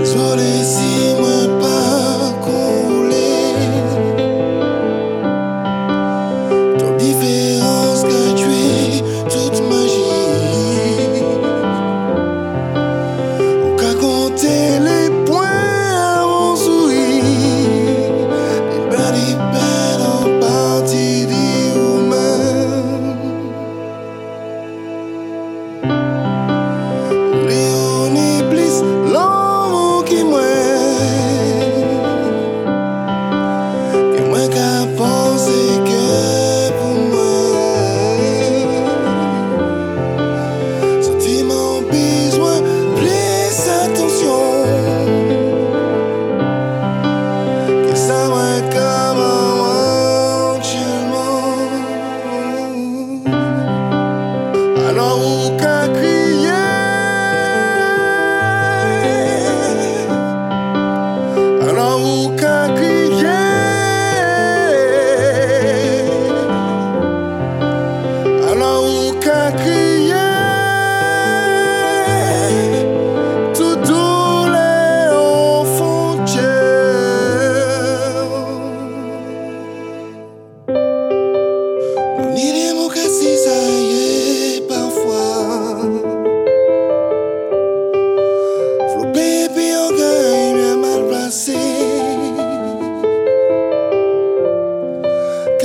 Désolé si moi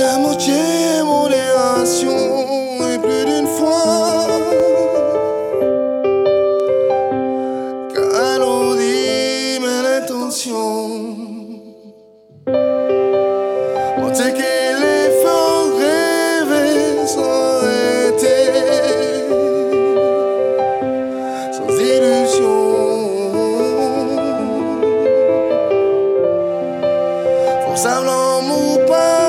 T'as manqué mon ération et plus d'une fois. Qu'alourdit mes intentions. On sait qu'il est fort rêver sans été. Sans illusion. Pour semblant ou pas.